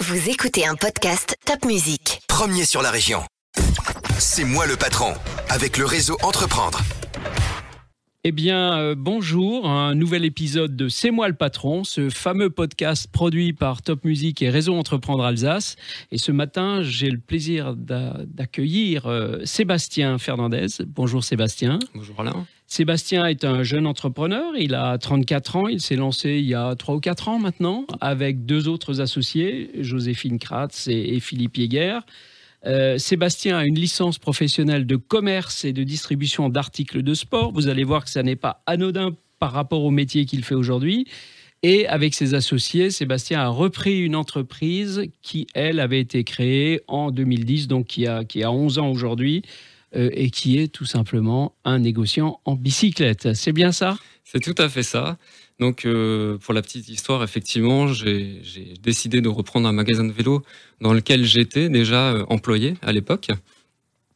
Vous écoutez un podcast Top Music. Premier sur la région. C'est moi le patron, avec le réseau Entreprendre. Eh bien, euh, bonjour, un nouvel épisode de C'est moi le patron, ce fameux podcast produit par Top Music et Réseau Entreprendre Alsace. Et ce matin, j'ai le plaisir d'a- d'accueillir euh, Sébastien Fernandez. Bonjour Sébastien. Bonjour Alain. Sébastien est un jeune entrepreneur, il a 34 ans, il s'est lancé il y a 3 ou 4 ans maintenant avec deux autres associés, Joséphine Kratz et, Philippe Yeguer. Euh, Sébastien a une licence professionnelle de commerce et de distribution d'articles de sport. Vous allez voir que ça n'est pas anodin par rapport au métier qu'il fait aujourd'hui. Et avec ses associés, Sébastien a repris une entreprise qui, elle, avait été créée en 2010, donc qui a, qui a 11 ans aujourd'hui, et qui est tout simplement un négociant en bicyclette. C'est bien ça? C'est tout à fait ça. Donc, euh, pour la petite histoire, effectivement, j'ai j'ai décidé de reprendre un magasin de vélo dans lequel j'étais déjà euh, employé à l'époque.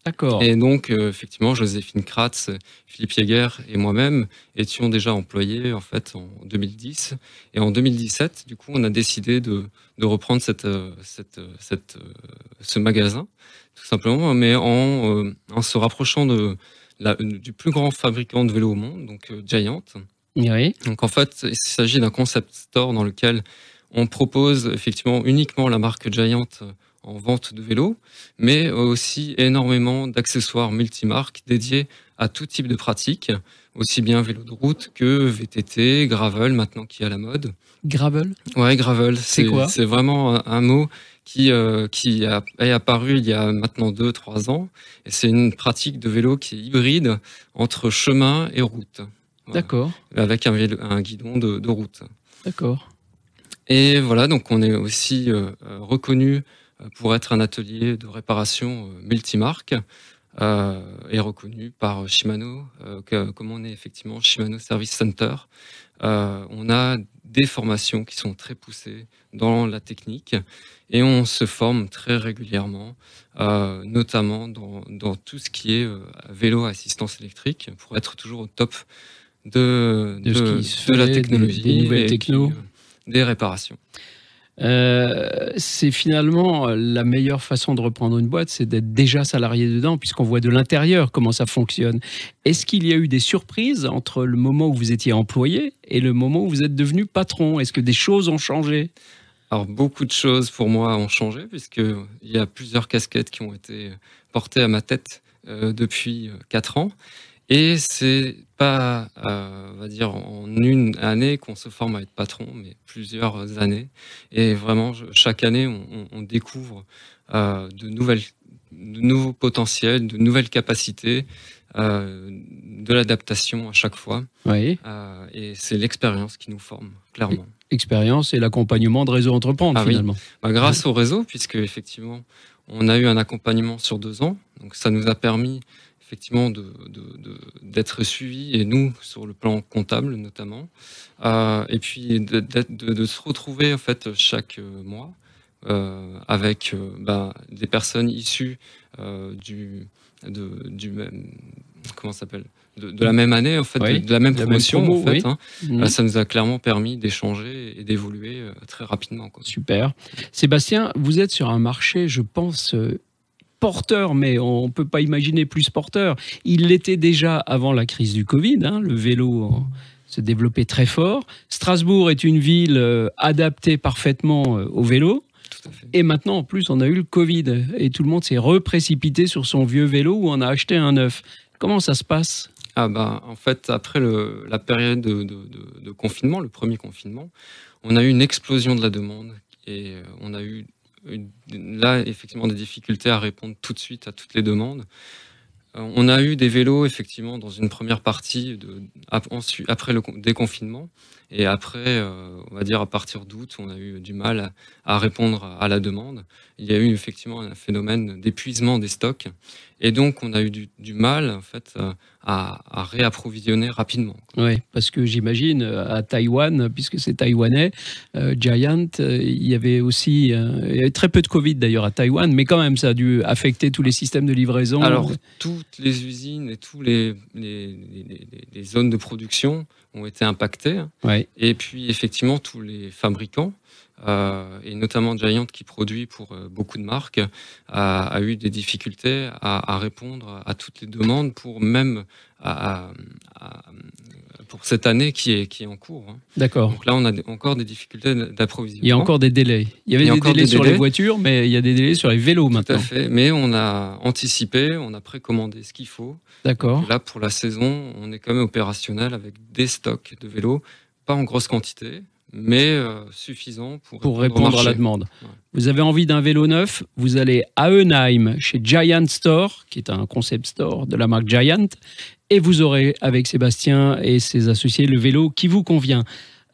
D'accord. Et donc, euh, effectivement, Joséphine Kratz, Philippe Jäger et moi-même étions déjà employés en fait en 2010. Et en 2017, du coup, on a décidé de, de reprendre cette, euh, cette, euh, cette, ce magasin, tout simplement, mais en, euh, en se rapprochant de la, du plus grand fabricant de vélos au monde, donc Giant. Oui. Donc en fait, il s'agit d'un concept store dans lequel on propose effectivement uniquement la marque Giant en vente de vélos, mais aussi énormément d'accessoires multimarques dédiés à tout type de pratiques, aussi bien vélo de route que VTT, gravel maintenant qui est à la mode. Gravel? Ouais, gravel, C'est quoi? C'est vraiment un, mot qui, euh, qui a, est apparu il y a maintenant 2-3 ans. Et c'est une pratique de vélo qui est hybride entre chemin et route. Voilà. D'accord. Avec un, vélo- un guidon de, de route. D'accord. Et voilà, donc on est aussi euh, euh, reconnu pour être un atelier de réparation euh, multimarque euh, et reconnu par Shimano, euh, que- comme on est effectivement Shimano Service Center. Euh, on a des formations qui sont très poussées dans la technique et on se forme très régulièrement, euh, notamment dans, dans tout ce qui est euh, vélo à assistance électrique, pour être toujours au top de, la fait, technologie, des nouvelles et puis, techno. euh, des réparations. Euh, c'est finalement euh, la meilleure façon de reprendre une boîte, c'est d'être déjà salarié dedans, puisqu'on voit de l'intérieur comment ça fonctionne. Est-ce qu'il y a eu des surprises entre le moment où vous étiez employé et le moment où vous êtes devenu patron? Est-ce que des choses ont changé? Alors beaucoup de choses pour moi ont changé puisque il y a plusieurs casquettes qui ont été portées à ma tête euh, depuis euh, quatre ans et c'est pas euh, on va dire en une année qu'on se forme à être patron mais plusieurs années et vraiment chaque année on, découvre euh, de nouvelles de nouveaux potentiels de nouvelles capacités euh, de l'adaptation à chaque fois Oui. Et c'est l'expérience qui nous forme clairement Expérience et l'accompagnement de Réseau Entreprendre, Ah oui. finalement. Bah, grâce au réseau, puisque effectivement, on a eu un accompagnement sur deux ans, donc ça nous a permis effectivement de- de- de- d'être suivis et nous sur le plan comptable notamment, Euh, et puis de, d'être- se retrouver en fait chaque euh, mois euh, avec bah, des personnes issues euh, du de, du même comment s'appelle? De, de la même année en fait Oui, de, de la même de la même promotion promo, en fait oui. hein. Mhm. Bah, ça nous a clairement permis d'échanger et d'évoluer très rapidement quoi. Super. Sébastien, vous êtes sur un marché, je pense, porteur, mais on ne peut pas imaginer plus porteur. Il l'était déjà avant la crise du Covid. hein, le vélo euh, se développait très fort. Strasbourg est une ville euh, adaptée parfaitement euh, au vélo. Et maintenant, en plus, on a eu le Covid. Et tout le monde s'est reprécipité sur son vieux vélo où on a acheté un neuf. Comment ça se passe? Ah bah, en fait, après le- la période de, de- de- de confinement, le premier confinement, on a eu une explosion de la demande et euh, on a eu là effectivement des difficultés à répondre tout de suite à toutes les demandes. Euh, On a eu des vélos effectivement dans une première partie après le con- déconfinement et après, euh, on va dire à partir d'août, on a eu du mal à, répondre à la demande. Il y a eu effectivement un phénomène d'épuisement des stocks et donc on a eu du, du mal en fait euh, à, à réapprovisionner rapidement. Oui, parce que j'imagine euh, à Taïwan, puisque c'est taïwanais, euh, Giant, il y avait aussi euh, il y avait très peu de Covid d'ailleurs à Taïwan, mais quand même ça a dû affecter tous les systèmes de livraison. Alors, toutes les usines et tous les, les, les- les- les zones de production ont été impactées. Ouais. Et puis, effectivement, tous les fabricants euh, et notamment Giant qui produit pour euh, beaucoup de marques, a, eu des difficultés à, répondre à toutes les demandes pour même pour cette année qui est, qui est en cours. Hein. D'accord. Donc là, on a encore des difficultés d'approvisionnement. Il y a encore des délais. Il y avait des délais sur les voitures, mais il y a des délais sur les vélos maintenant. Tout à fait. Mais on a anticipé, on a précommandé ce qu'il faut. D'accord. Là, pour la saison, on est quand même opérationnel avec des stocks de vélos, pas en grosse quantité, mais euh, suffisant pour, pour répondre, à la demande. Vous avez envie d'un vélo neuf, vous allez à Eunheim chez Giant Store, qui est un concept store de la marque Giant, et vous aurez avec Sébastien et ses associés le vélo qui vous convient.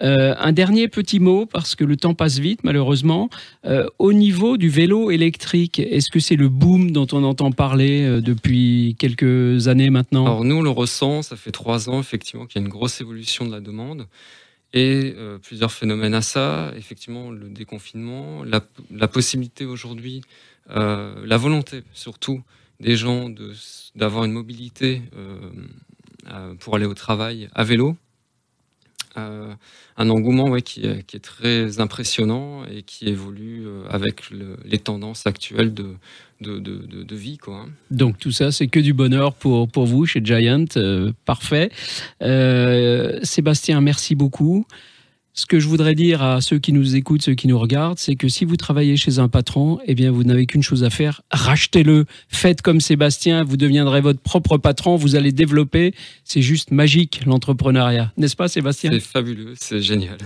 Euh, un dernier petit mot, parce que le temps passe vite malheureusement. Euh, au niveau du vélo électrique, est-ce que c'est le boom dont on entend parler depuis quelques années maintenant? Alors nous, on le ressent, ça fait trois ans effectivement qu'il y a une grosse évolution de la demande. Et euh, plusieurs phénomènes à ça, effectivement le déconfinement, la, possibilité aujourd'hui, euh, la volonté surtout des gens d'avoir une mobilité euh, pour aller au travail à vélo, euh, un engouement ouais, qui, est, très impressionnant et qui évolue euh, avec les tendances actuelles de, vie. Quoi. Hein. Donc tout ça, c'est que du bonheur pour, vous chez Giant. Euh, parfait. Sébastien, merci beaucoup. Ce que je voudrais dire à ceux qui nous écoutent, ceux qui nous regardent, c'est que si vous travaillez chez un patron, eh bien, vous n'avez qu'une chose à faire, rachetez-le. Faites comme Sébastien, vous deviendrez votre propre patron, vous allez développer. C'est juste magique, l'entrepreneuriat. N'est-ce pas, Sébastien? C'est fabuleux, c'est génial.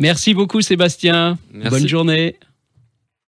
Merci beaucoup, Sébastien. Bonne journée.